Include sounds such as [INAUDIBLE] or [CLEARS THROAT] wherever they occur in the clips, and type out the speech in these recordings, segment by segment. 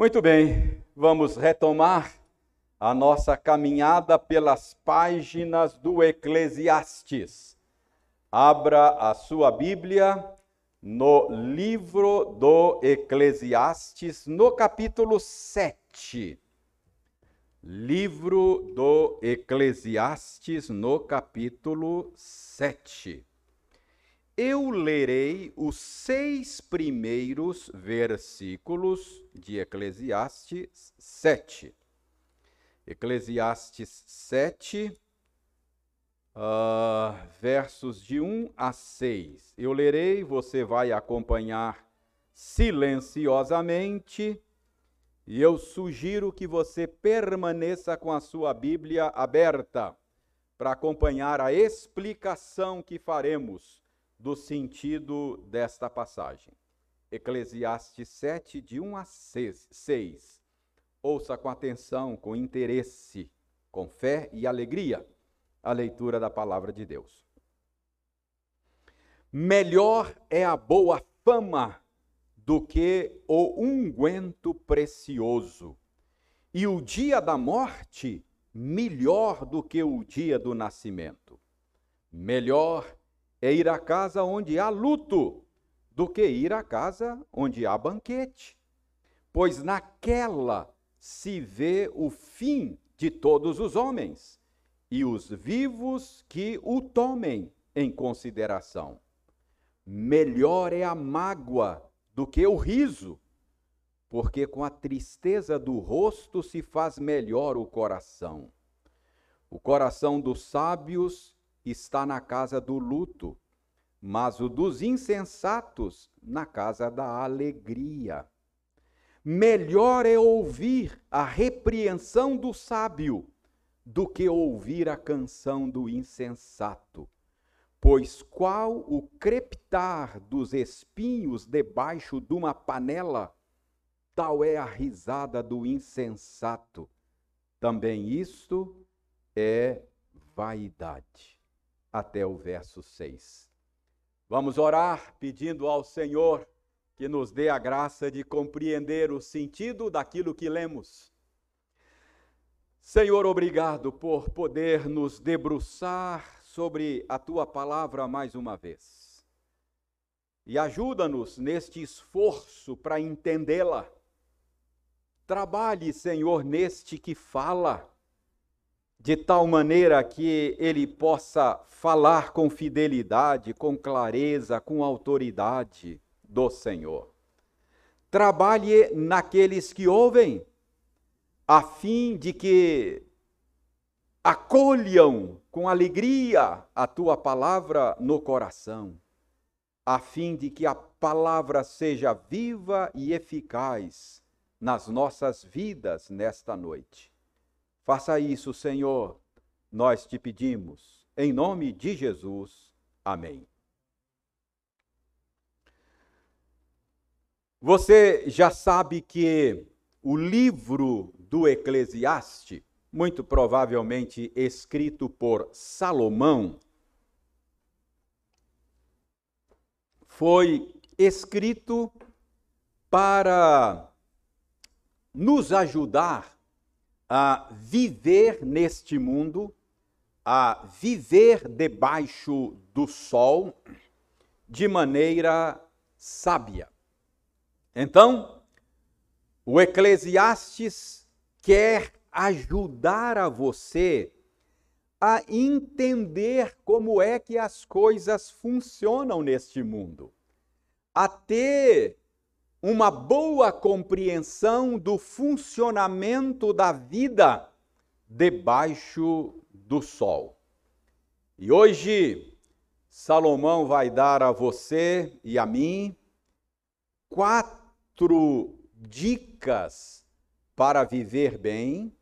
Muito bem, vamos retomar a nossa caminhada pelas páginas do Eclesiastes. Abra a sua Bíblia no livro do Eclesiastes, no capítulo 7. Livro do Eclesiastes, no capítulo 7 eu lerei os seis primeiros versículos de Eclesiastes 7. Eclesiastes 7, uh, versos de 1 a 6. Eu lerei, você vai acompanhar silenciosamente. E eu sugiro que você permaneça com a sua Bíblia aberta para acompanhar a explicação que faremos do sentido desta passagem. Eclesiastes 7, de 1 a 6. Ouça com atenção, com interesse, com fé e alegria a leitura da palavra de Deus. Melhor é a boa fama do que o unguento precioso, e o dia da morte melhor do que o dia do nascimento. Melhor é ir à casa onde há luto do que ir à casa onde há banquete, pois naquela se vê o fim de todos os homens e os vivos que o tomem em consideração. Melhor é a mágoa do que o riso, porque com a tristeza do rosto se faz melhor o coração. O coração dos sábios está na casa do luto, mas o dos insensatos na casa da alegria. Melhor é ouvir a repreensão do sábio do que ouvir a canção do insensato. Pois qual o crepitar dos espinhos debaixo de uma panela, tal é a risada do insensato. Também isto é vaidade até o verso 6. Vamos orar pedindo ao Senhor que nos dê a graça de compreender o sentido daquilo que lemos. Senhor, obrigado por poder nos debruçar sobre a tua palavra mais uma vez. E ajuda-nos neste esforço para entendê-la. Trabalhe, Senhor, neste que fala de tal maneira que ele possa falar com fidelidade, com clareza, com autoridade do Senhor. Trabalhe naqueles que ouvem, a fim de que acolham com alegria a tua palavra no coração, a fim de que a palavra seja viva e eficaz nas nossas vidas nesta noite. Faça isso, Senhor, nós te pedimos, em nome de Jesus. Amém. Você já sabe que o livro do Eclesiastes, muito provavelmente escrito por Salomão, foi escrito para nos ajudar a viver neste mundo, a viver debaixo do sol de maneira sábia. Então, o Eclesiastes quer ajudar a você a entender como é que as coisas funcionam neste mundo, a ter uma boa compreensão do funcionamento da vida debaixo do sol. E hoje, Salomão vai dar a você e a mim quatro dicas para viver bem,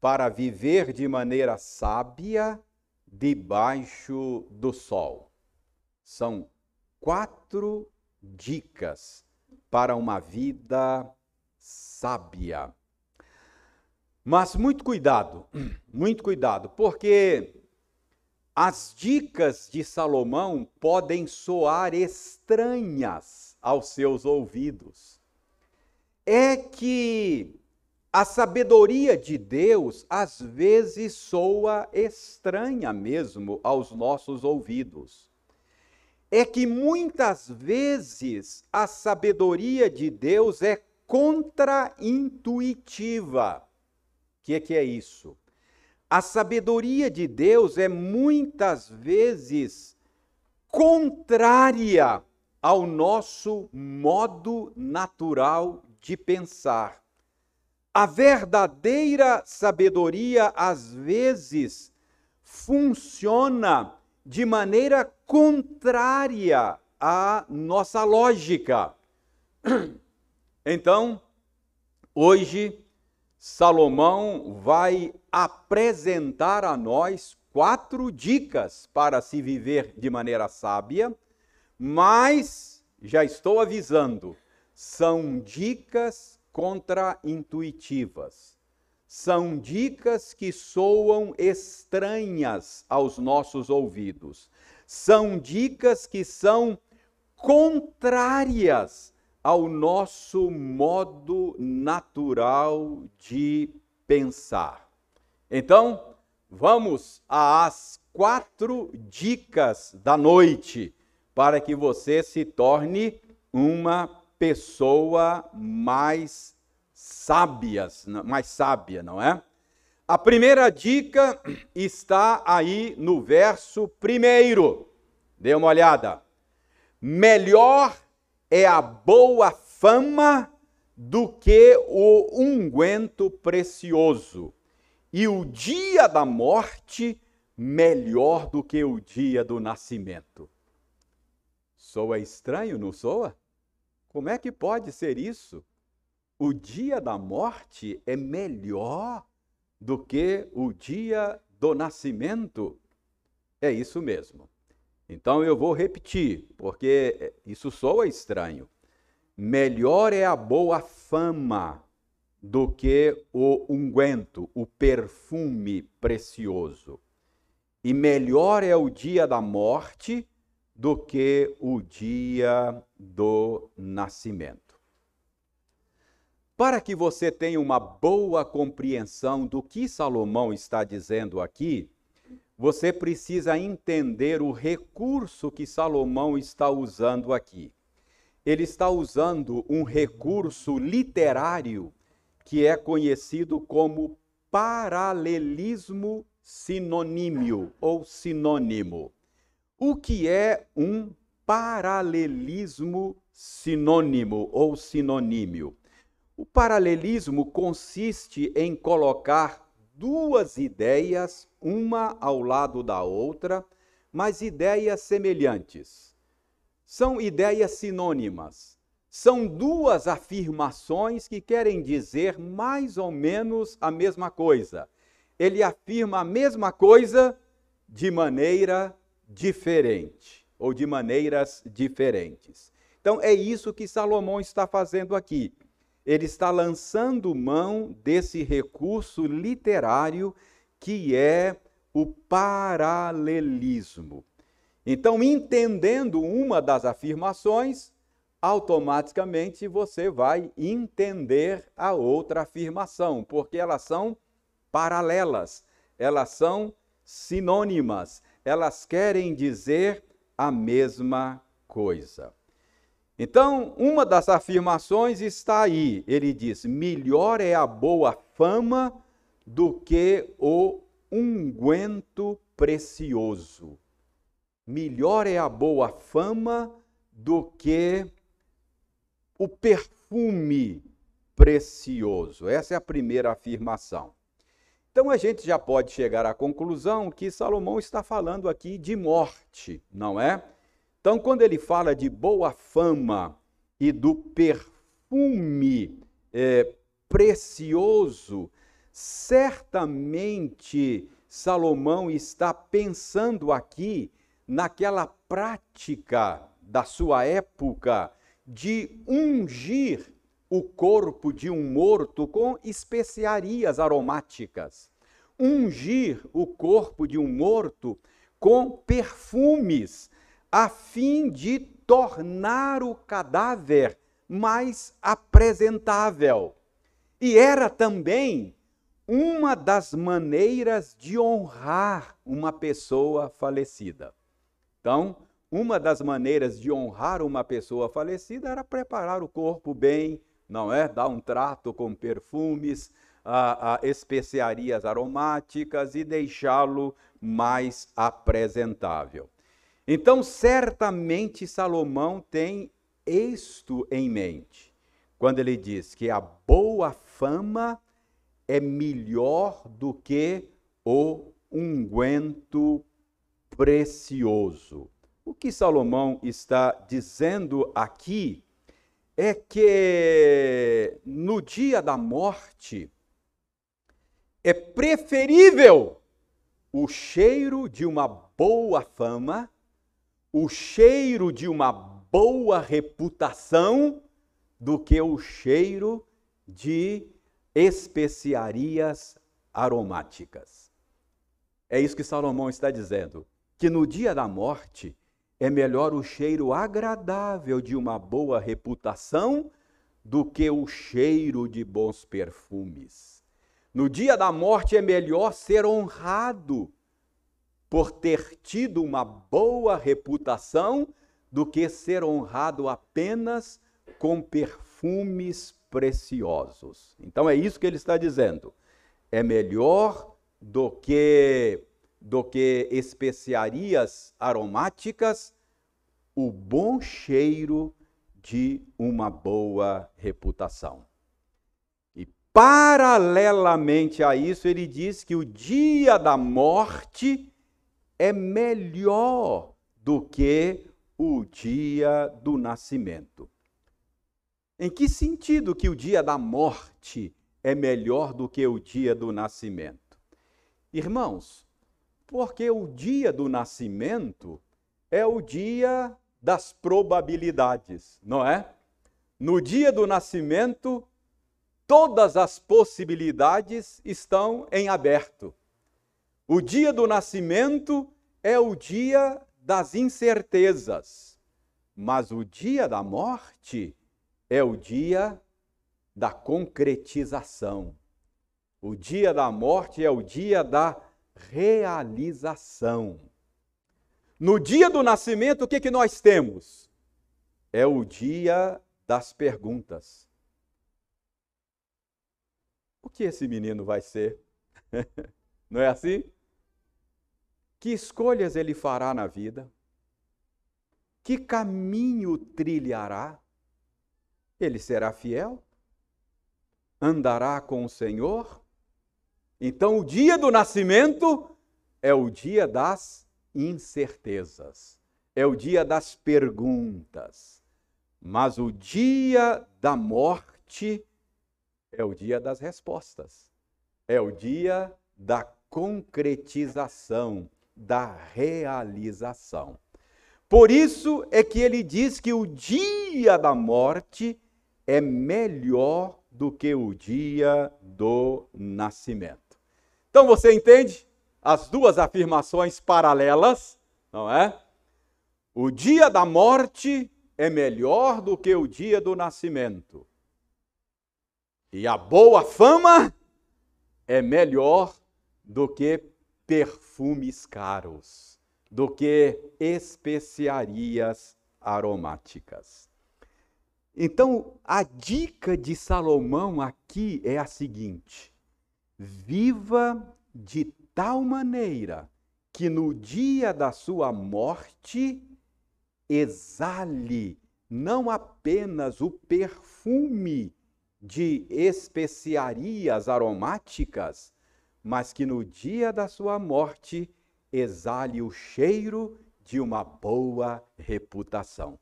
para viver de maneira sábia debaixo do sol. São quatro dicas para uma vida sábia. Mas muito cuidado, [CLEARS THROAT] muito cuidado, porque as dicas de Salomão podem soar estranhas aos seus ouvidos. é que a sabedoria de Deus às vezes soa estranha mesmo aos nossos ouvidos. É que muitas vezes a sabedoria de Deus é contraintuitiva. O que, que é isso? A sabedoria de Deus é muitas vezes contrária ao nosso modo natural de pensar. A verdadeira sabedoria, às vezes, funciona de maneira contrária à nossa lógica. [CLEARS THROAT] Então, hoje, Salomão vai apresentar a nós quatro dicas para se viver de maneira sábia, mas já estou avisando, são dicas contraintuitivas. São dicas que soam estranhas aos nossos ouvidos. São dicas que são contrárias ao nosso modo natural de pensar. Então, vamos às quatro dicas da noite para que você se torne uma pessoa mais sábia, mais sábia, não é? A primeira dica está aí no verso primeiro. Dê uma olhada. Melhor é a boa fama do que o unguento precioso, e o dia da morte melhor do que o dia do nascimento. Soa estranho, não soa? Como é que pode ser isso? O dia da morte é melhor do que o dia do nascimento? É isso mesmo. Então eu vou repetir, porque isso soa estranho. Melhor é a boa fama do que o unguento, o perfume precioso. E melhor é o dia da morte do que o dia do nascimento. Para que você tenha uma boa compreensão do que Salomão está dizendo aqui, você precisa entender o recurso que Salomão está usando aqui. Ele está usando um recurso literário que é conhecido como paralelismo sinonímio ou sinônimo. O que é um paralelismo sinônimo ou sinonímio? O paralelismo consiste em colocar duas ideias, uma ao lado da outra, mas ideias semelhantes. São ideias sinônimas. São duas afirmações que querem dizer mais ou menos a mesma coisa. Ele afirma a mesma coisa de maneira diferente, ou de maneiras diferentes. Então, é isso que Salomão está fazendo aqui ele está lançando mão desse recurso literário que é o paralelismo. Então, entendendo uma das afirmações, automaticamente você vai entender a outra afirmação, porque elas são paralelas, elas são sinônimas, elas querem dizer a mesma coisa. Então, uma das afirmações está aí. Ele diz: melhor é a boa fama do que o unguento precioso. Melhor é a boa fama do que o perfume precioso. Essa é a primeira afirmação. Então a gente já pode chegar à conclusão que Salomão está falando aqui de morte, não é? Então, quando ele fala de boa fama e do perfume é, precioso, certamente Salomão está pensando aqui naquela prática da sua época de ungir o corpo de um morto com especiarias aromáticas, ungir o corpo de um morto com perfumes a fim de tornar o cadáver mais apresentável. E era também uma das maneiras de honrar uma pessoa falecida. Então, uma das maneiras de honrar uma pessoa falecida era preparar o corpo bem, não é? Dar um trato com perfumes, a, a especiarias aromáticas e deixá-lo mais apresentável. Então, certamente Salomão tem isto em mente, quando ele diz que a boa fama é melhor do que o unguento precioso. O que Salomão está dizendo aqui é que no dia da morte é preferível o cheiro de uma boa fama, o cheiro de uma boa reputação, do que o cheiro de especiarias aromáticas. É isso que Salomão está dizendo, que no dia da morte é melhor o cheiro agradável de uma boa reputação do que o cheiro de bons perfumes. No dia da morte é melhor ser honrado por ter tido uma boa reputação do que ser honrado apenas com perfumes preciosos. Então é isso que ele está dizendo. É melhor do que do que especiarias aromáticas o bom cheiro de uma boa reputação. E paralelamente a isso, ele diz que o dia da morte é melhor do que o dia do nascimento. Em que sentido que o dia da morte é melhor do que o dia do nascimento? Irmãos, porque o dia do nascimento é o dia das probabilidades, não é? No dia do nascimento, todas as possibilidades estão em aberto. O dia do nascimento é o dia das incertezas, mas o dia da morte é o dia da concretização. O dia da morte é o dia da realização. No dia do nascimento, o que, que nós temos? É o dia das perguntas. O que esse menino vai ser? [LAUGHS] Não é assim? Que escolhas ele fará na vida? Que caminho trilhará? Ele será fiel? Andará com o Senhor? Então, o dia do nascimento é o dia das incertezas, é o dia das perguntas. Mas o dia da morte é o dia das respostas, é o dia da concretização, da realização. Por isso é que ele diz que o dia da morte é melhor do que o dia do nascimento. Então você entende as duas afirmações paralelas, não é? O dia da morte é melhor do que o dia do nascimento. E a boa fama é melhor do que perfumes caros, do que especiarias aromáticas. Então, a dica de Salomão aqui é a seguinte: viva de tal maneira que no dia da sua morte exale não apenas o perfume de especiarias aromáticas, mas que no dia da sua morte exale o cheiro de uma boa reputação.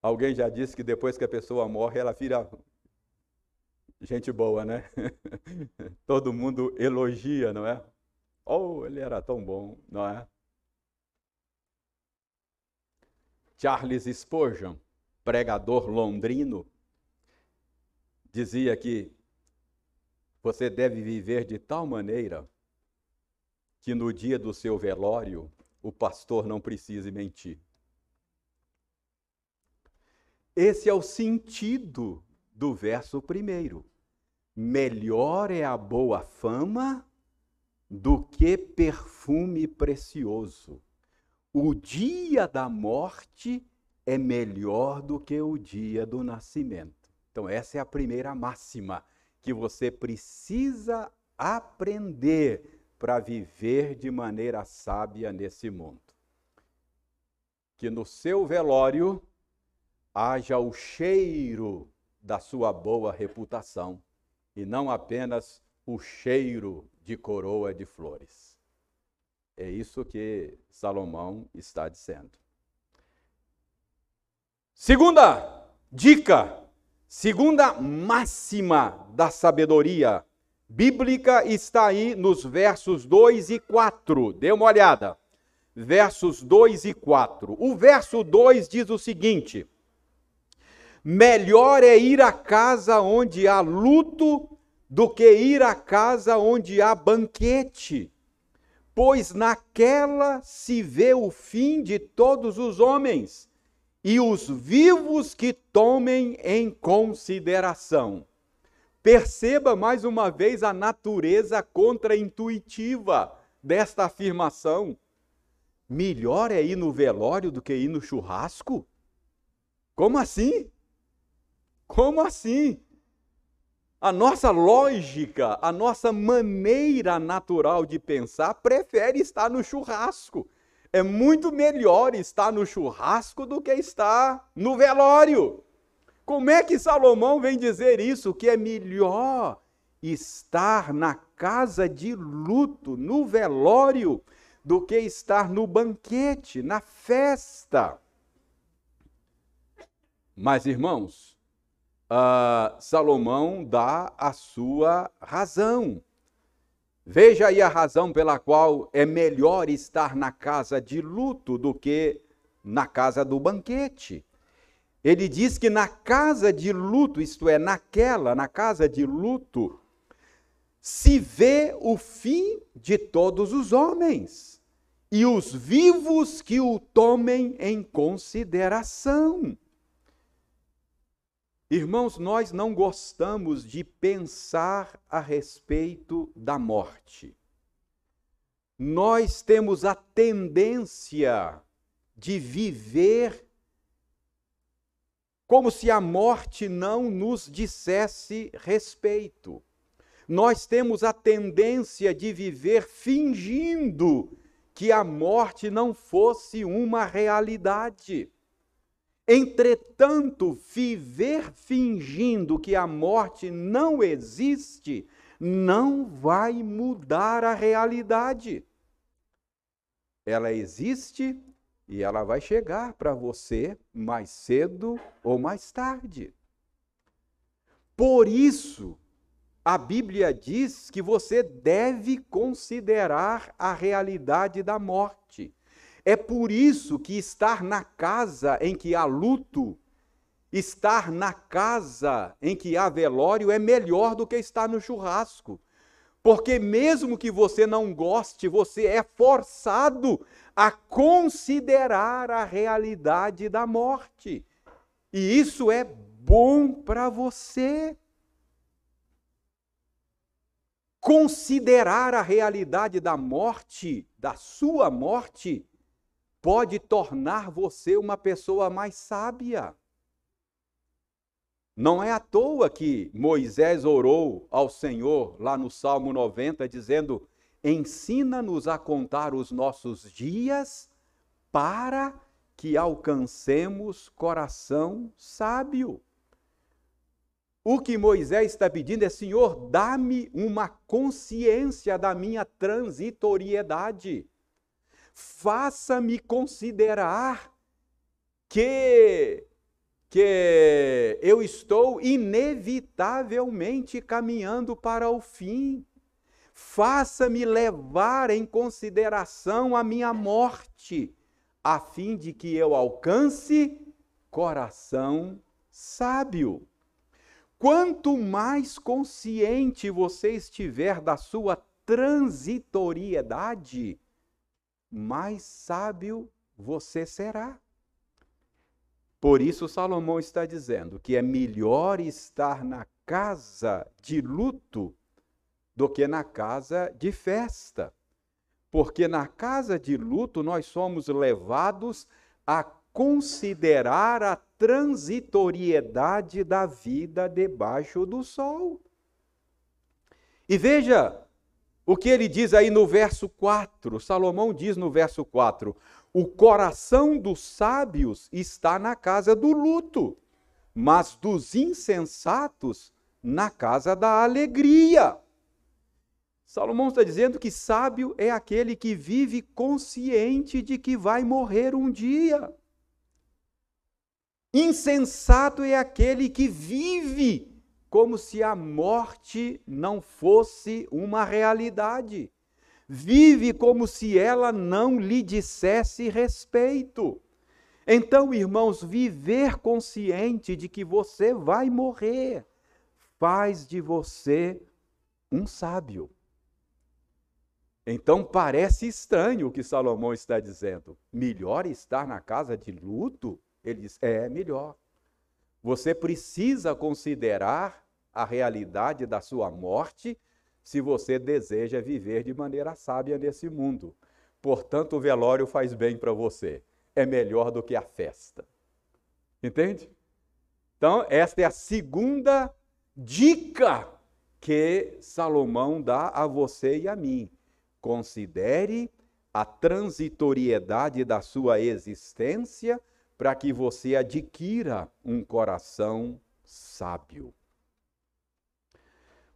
Alguém já disse que depois que a pessoa morre, ela vira gente boa, né? [LAUGHS] Todo mundo elogia, não é? Oh, ele era tão bom, não é? Charles Spurgeon, pregador londrino, dizia que você deve viver de tal maneira que no dia do seu velório o pastor não precise mentir. Esse é o sentido do verso primeiro. Melhor é a boa fama do que perfume precioso. O dia da morte é melhor do que o dia do nascimento. Então, essa é a primeira máxima que você precisa aprender para viver de maneira sábia nesse mundo. Que no seu velório haja o cheiro da sua boa reputação e não apenas o cheiro de coroa de flores. É isso que Salomão está dizendo. Segunda dica, segunda máxima da sabedoria bíblica está aí nos versos 2 e 4. Dê uma olhada. Versos 2 e 4. O verso 2 diz o seguinte: Melhor é ir à casa onde há luto do que ir à casa onde há banquete, pois naquela se vê o fim de todos os homens e os vivos que tomem em consideração. Perceba mais uma vez a natureza contraintuitiva desta afirmação. Melhor é ir no velório do que ir no churrasco? Como assim? Como assim? A nossa lógica, a nossa maneira natural de pensar prefere estar no churrasco. É muito melhor estar no churrasco do que estar no velório. Como é que Salomão vem dizer isso? Que é melhor estar na casa de luto, no velório, do que estar no banquete, na festa. Mas, irmãos, uh, Salomão dá a sua razão. Veja aí a razão pela qual é melhor estar na casa de luto do que na casa do banquete. Ele diz que na casa de luto, isto é, naquela, na casa de luto, se vê o fim de todos os homens e os vivos que o tomem em consideração. Irmãos, nós não gostamos de pensar a respeito da morte. Nós temos a tendência de viver como se a morte não nos dissesse respeito. Nós temos a tendência de viver fingindo que a morte não fosse uma realidade. Entretanto, viver fingindo que a morte não existe não vai mudar a realidade. Ela existe e ela vai chegar para você mais cedo ou mais tarde. Por isso, a Bíblia diz que você deve considerar a realidade da morte. É por isso que estar na casa em que há luto, estar na casa em que há velório é melhor do que estar no churrasco. Porque mesmo que você não goste, você é forçado a considerar a realidade da morte. E isso é bom para você. Considerar a realidade da morte, da sua morte, pode tornar você uma pessoa mais sábia. Não é à toa que Moisés orou ao Senhor lá no Salmo 90, dizendo: Ensina-nos a contar os nossos dias para que alcancemos coração sábio. O que Moisés está pedindo é: Senhor, dá-me uma consciência da minha transitoriedade faça-me considerar que que eu estou inevitavelmente caminhando para o fim. Faça-me levar em consideração a minha morte, a fim de que eu alcance coração sábio. Quanto mais consciente você estiver da sua transitoriedade, mais sábio você será. Por isso, Salomão está dizendo que é melhor estar na casa de luto do que na casa de festa. Porque na casa de luto nós somos levados a considerar a transitoriedade da vida debaixo do sol. E veja o que ele diz aí no verso 4. Salomão diz no verso 4: O coração dos sábios está na casa do luto, mas dos insensatos na casa da alegria. Salomão está dizendo que sábio é aquele que vive consciente de que vai morrer um dia. Insensato é aquele que vive como se a morte não fosse uma realidade. Vive como se ela não lhe dissesse respeito. Então, irmãos, viver consciente de que você vai morrer faz de você um sábio. Então parece estranho o que Salomão está dizendo. Melhor estar na casa de luto? Ele diz: é melhor. Você precisa considerar a realidade da sua morte se você deseja viver de maneira sábia nesse mundo. Portanto, o velório faz bem para você. É melhor do que a festa. Entende? Então, esta é a segunda dica que Salomão dá a você e a mim. Considere a transitoriedade da sua existência para que você adquira um coração sábio.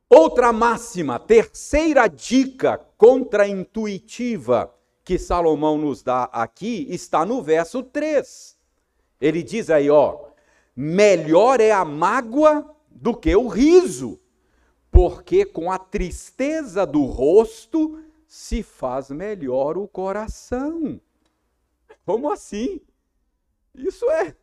Outra máxima, terceira dica contraintuitiva que Salomão nos dá aqui está no verso 3. Ele diz aí, ó: melhor é a mágoa do que o riso, porque com a tristeza do rosto se faz melhor o coração. Como assim? Isso é.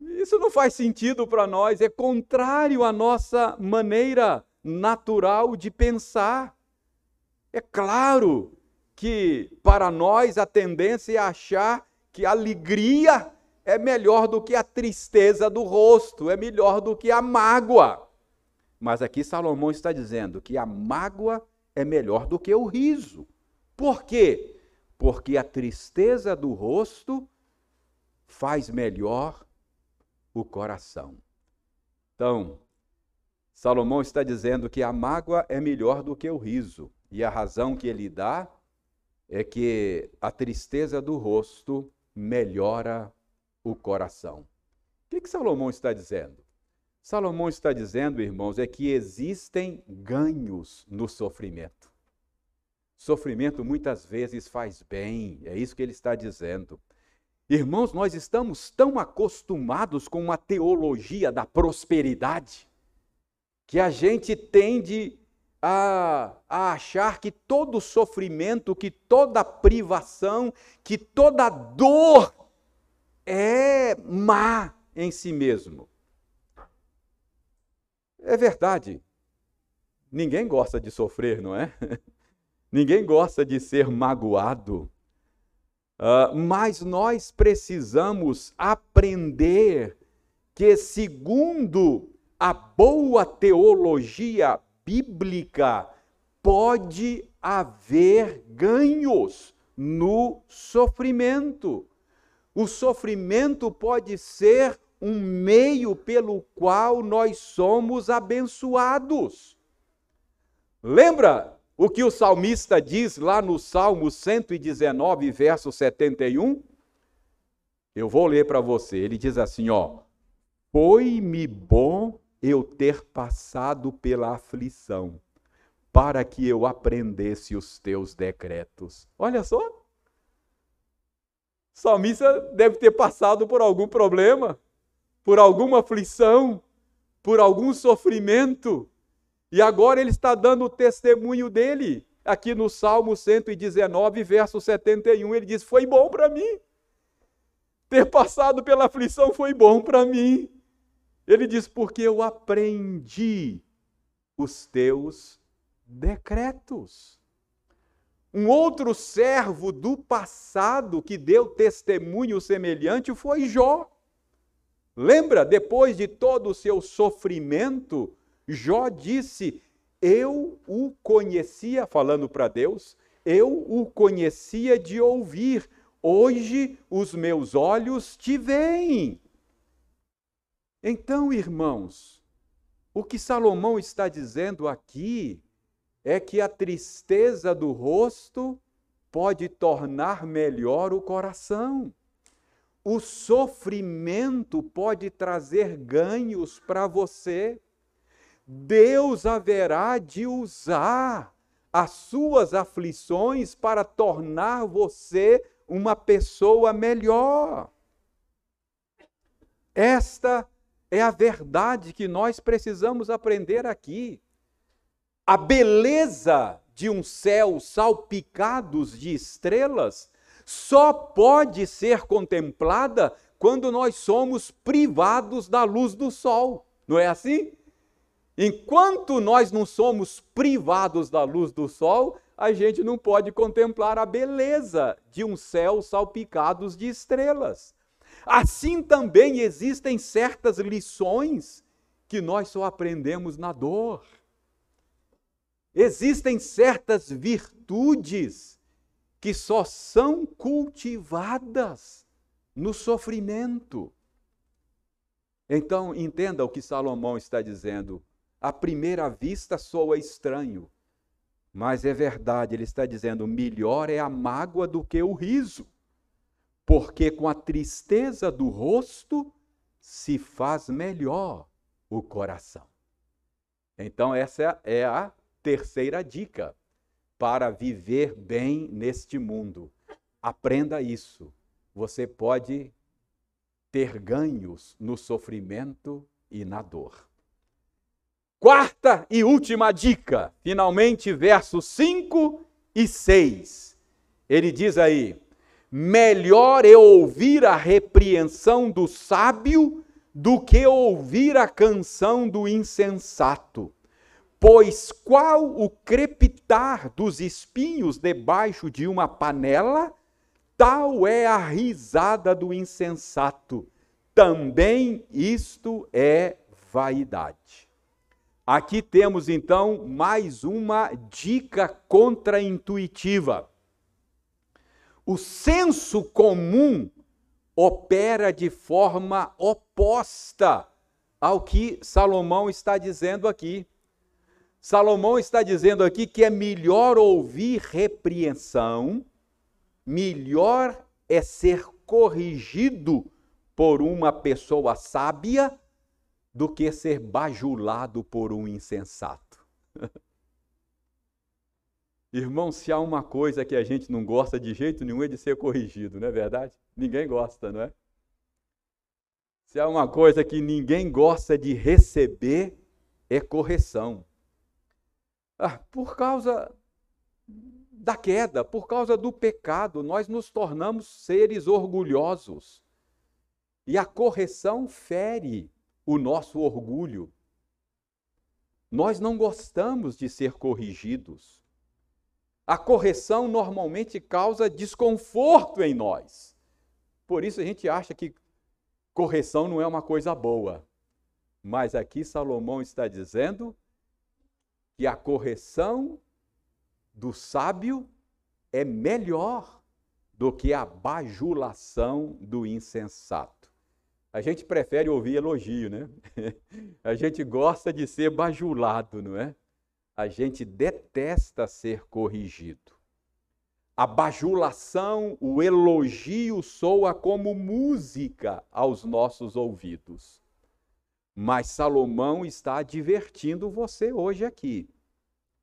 Isso não faz sentido para nós, é contrário à nossa maneira natural de pensar. É claro que para nós a tendência é achar que a alegria é melhor do que a tristeza do rosto, é melhor do que a mágoa. Mas aqui Salomão está dizendo que a mágoa é melhor do que o riso. Por quê? Porque a tristeza do rosto faz melhor o coração. Então, Salomão está dizendo que a mágoa é melhor do que o riso, e a razão que ele dá é que a tristeza do rosto melhora o coração. O que, que Salomão está dizendo? Salomão está dizendo, irmãos, é que existem ganhos no sofrimento. Sofrimento muitas vezes faz bem, é isso que ele está dizendo. Irmãos, nós estamos tão acostumados com uma teologia da prosperidade que a gente tende a, a, achar que todo sofrimento, que toda privação, que toda dor é má em si mesmo. É verdade. Ninguém gosta de sofrer, não é? [LAUGHS] Ninguém gosta de ser magoado. Uh, mas nós precisamos aprender que, segundo a boa teologia bíblica, pode haver ganhos no sofrimento. O sofrimento pode ser um meio pelo qual nós somos abençoados. Lembra o que o salmista diz lá no Salmo 119, verso 71? Eu vou ler para você. Ele diz assim, ó: Foi-me bom eu ter passado pela aflição, para que eu aprendesse os teus decretos. Olha só. O salmista deve ter passado por algum problema, por alguma aflição, por algum sofrimento. E agora ele está dando o testemunho dele. Aqui no Salmo 119, verso 71, ele diz: Foi bom para mim. Ter passado pela aflição foi bom para mim. Ele diz: Porque eu aprendi os teus decretos. Um outro servo do passado que deu testemunho semelhante foi Jó. Lembra, depois de todo o seu sofrimento, Jó disse: Eu o conhecia, falando para Deus, eu o conhecia de ouvir, hoje os meus olhos te veem. Então, irmãos, o que Salomão está dizendo aqui é que a tristeza do rosto pode tornar melhor o coração. O sofrimento pode trazer ganhos para você. Deus haverá de usar as suas aflições para tornar você uma pessoa melhor. Esta é a verdade que nós precisamos aprender aqui. A beleza de um céu salpicados de estrelas só pode ser contemplada quando nós somos privados da luz do sol. Não é assim? Enquanto nós não somos privados da luz do sol, a gente não pode contemplar a beleza de um céu salpicados de estrelas. Assim também existem certas lições que nós só aprendemos na dor. Existem certas virtudes que só são cultivadas no sofrimento. Então, entenda o que Salomão está dizendo. À primeira vista soa estranho, mas é verdade, ele está dizendo: melhor é a mágoa do que o riso, porque com a tristeza do rosto se faz melhor o coração. Então, essa é a terceira dica para viver bem neste mundo. Aprenda isso. Você pode ter ganhos no sofrimento e na dor. Quarta e última dica, finalmente, versos 5 e 6. Ele diz aí: melhor é ouvir a repreensão do sábio do que ouvir a canção do insensato. Pois qual o crepitar dos espinhos debaixo de uma panela, tal é a risada do insensato. Também isto é vaidade. Aqui temos então mais uma dica contraintuitiva. O senso comum opera de forma oposta ao que Salomão está dizendo aqui. Salomão está dizendo aqui que é melhor ouvir repreensão, melhor é ser corrigido por uma pessoa sábia do que ser bajulado por um insensato. [LAUGHS] Irmão, se há uma coisa que a gente não gosta de jeito nenhum é de ser corrigido, não é verdade? Ninguém gosta, não é? Se há uma coisa que ninguém gosta de receber, é correção. Ah, por causa da queda, por causa do pecado, nós nos tornamos seres orgulhosos. E a correção fere o nosso orgulho. Nós não gostamos de ser corrigidos. A correção normalmente causa desconforto em nós. Por isso a gente acha que correção não é uma coisa boa. Mas aqui Salomão está dizendo que a correção do sábio é melhor do que a bajulação do insensato. A gente prefere ouvir elogio, né? [LAUGHS] A gente gosta de ser bajulado, não é? A gente detesta ser corrigido. A bajulação, o elogio soa como música aos nossos ouvidos. Mas Salomão está advertindo você hoje aqui.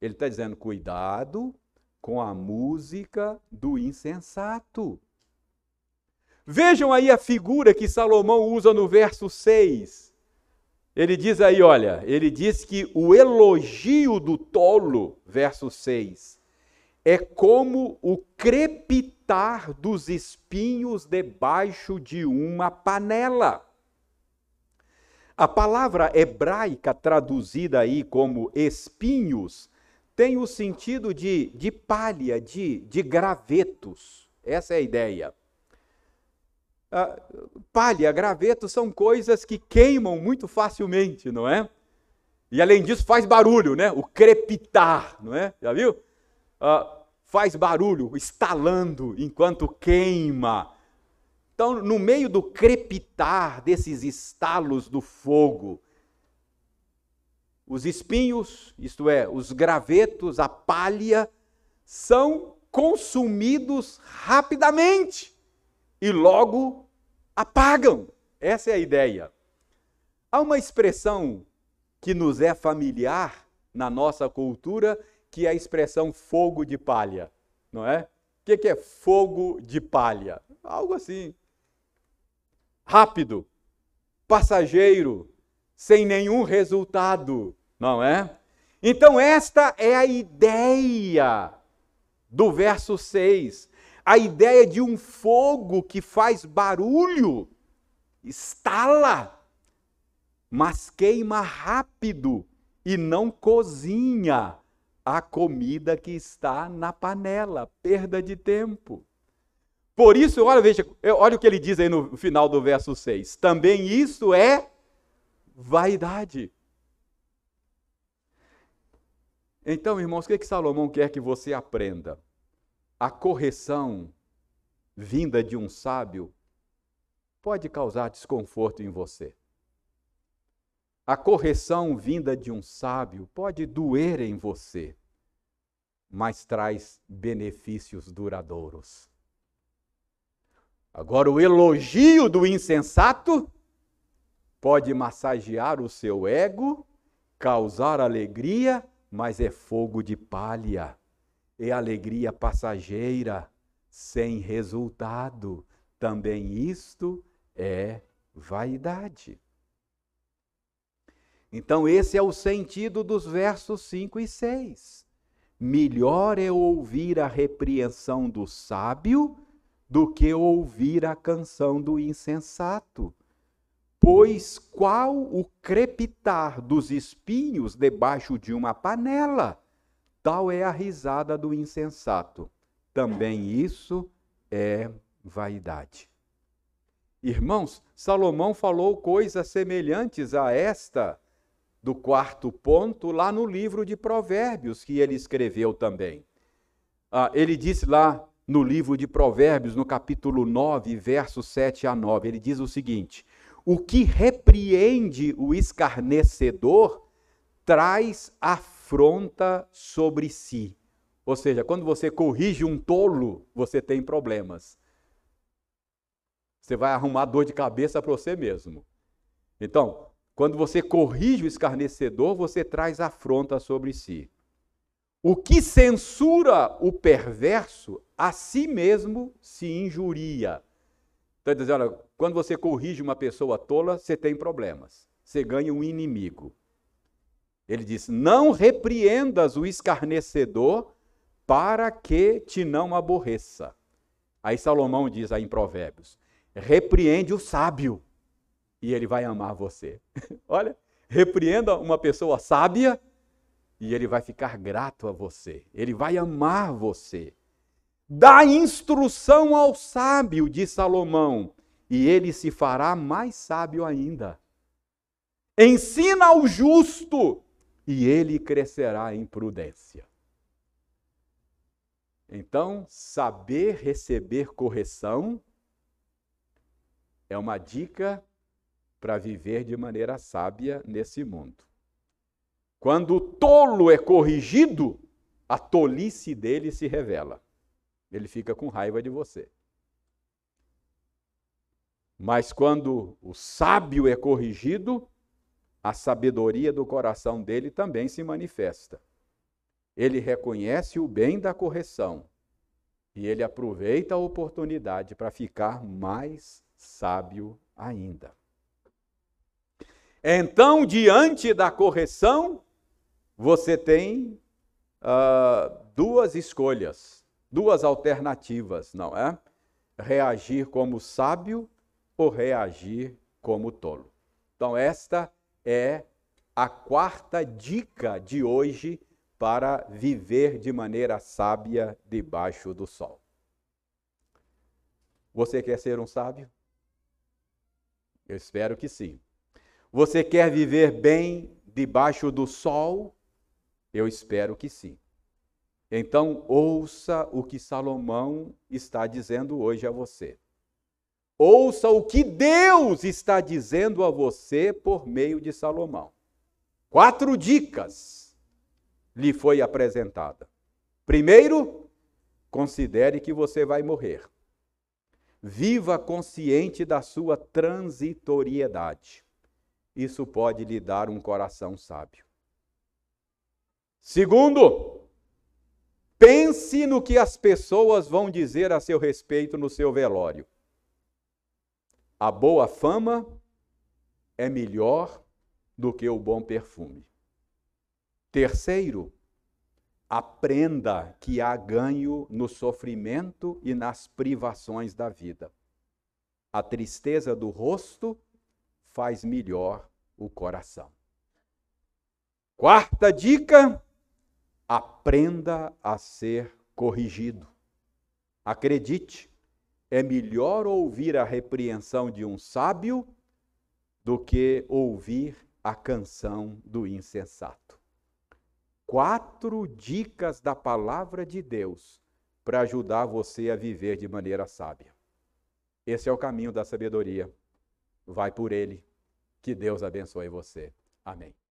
Ele está dizendo: cuidado com a música do insensato. Vejam aí a figura que Salomão usa no verso 6. Ele diz aí, olha, ele diz que o elogio do tolo, verso 6, é como o crepitar dos espinhos debaixo de uma panela. A palavra hebraica traduzida aí como espinhos tem o sentido de, de palha, de, de gravetos. Essa é a ideia. Ah, palha, gravetos são coisas que queimam muito facilmente, não é? E além disso faz barulho, né? O crepitar, não é? Já viu? Ah, faz barulho, estalando enquanto queima. Então, no meio do crepitar desses estalos do fogo, os espinhos, isto é, os gravetos, a palha, são consumidos rapidamente e logo apagam. Essa é a ideia. Há uma expressão que nos é familiar na nossa cultura, que é a expressão fogo de palha, não é? O que é fogo de palha? Algo assim. Rápido, passageiro, sem nenhum resultado, não é? Então, esta é a ideia do verso 6. A ideia de um fogo que faz barulho, estala, mas queima rápido e não cozinha a comida que está na panela. Perda de tempo. Por isso, olha, veja, olha o que ele diz aí no final do verso 6. Também isso é vaidade. Então, irmãos, o que, é que Salomão quer que você aprenda? A correção vinda de um sábio pode causar desconforto em você. A correção vinda de um sábio pode doer em você, mas traz benefícios duradouros. Agora, o elogio do insensato pode massagear o seu ego, causar alegria, mas é fogo de palha, é alegria passageira, sem resultado. Também isto é vaidade. Então, esse é o sentido dos versos 5 e 6. Melhor é ouvir a repreensão do sábio do que ouvir a canção do insensato. Pois qual o crepitar dos espinhos debaixo de uma panela? Tal é a risada do insensato. Também isso é vaidade. Irmãos, Salomão falou coisas semelhantes a esta do quarto ponto lá no livro de Provérbios que ele escreveu também. Ah, ele disse lá no livro de Provérbios, no capítulo 9, versos 7 a 9. Ele diz o seguinte: O que repreende o escarnecedor traz afronta sobre si. Ou seja, quando você corrige um tolo, você tem problemas. Você vai arrumar dor de cabeça para você mesmo. Então, quando você corrige o escarnecedor, você traz afronta sobre si. O que censura o perverso, a si mesmo se injuria. Então, dizendo, olha, quando você corrige uma pessoa tola, você tem problemas. Você ganha um inimigo. Ele diz: Não repreendas o escarnecedor para que te não aborreça. Aí Salomão diz aí em Provérbios: Repreende o sábio e ele vai amar você. [LAUGHS] Olha, repreenda uma pessoa sábia e ele vai ficar grato a você, ele vai amar você. Dá instrução ao sábio, diz Salomão, e ele se fará mais sábio ainda. Ensina ao justo, e ele crescerá em prudência. Então, saber receber correção é uma dica para viver de maneira sábia nesse mundo. Quando o tolo é corrigido, a tolice dele se revela. Ele fica com raiva de você. Mas quando o sábio é corrigido, a sabedoria do coração dele também se manifesta. Ele reconhece o bem da correção e ele aproveita a oportunidade para ficar mais sábio ainda. Então, diante da correção, você tem uh, duas escolhas, duas alternativas, não é? Reagir como sábio ou reagir como tolo. Então, esta é a quarta dica de hoje para viver de maneira sábia debaixo do sol. Você quer ser um sábio? Eu espero que sim. Você quer viver bem debaixo do sol? Eu espero que sim. Então, ouça o que Salomão está dizendo hoje a você. Ouça o que Deus está dizendo a você por meio de Salomão. Quatro dicas lhe foi apresentada. Primeiro, considere que você vai morrer. Viva consciente da sua transitoriedade. Isso pode lhe dar um coração sábio. Segundo, pense no que as pessoas vão dizer a seu respeito no seu velório. A boa fama é melhor do que o bom perfume. Terceiro, aprenda que há ganho no sofrimento e nas privações da vida. A tristeza do rosto faz melhor o coração. Quarta dica: aprenda a ser corrigido. Acredite, é melhor ouvir a repreensão de um sábio do que ouvir a canção do insensato. Quatro dicas da palavra de Deus para ajudar você a viver de maneira sábia. Esse é o caminho da sabedoria. Vai por ele. Que Deus abençoe você. Amém.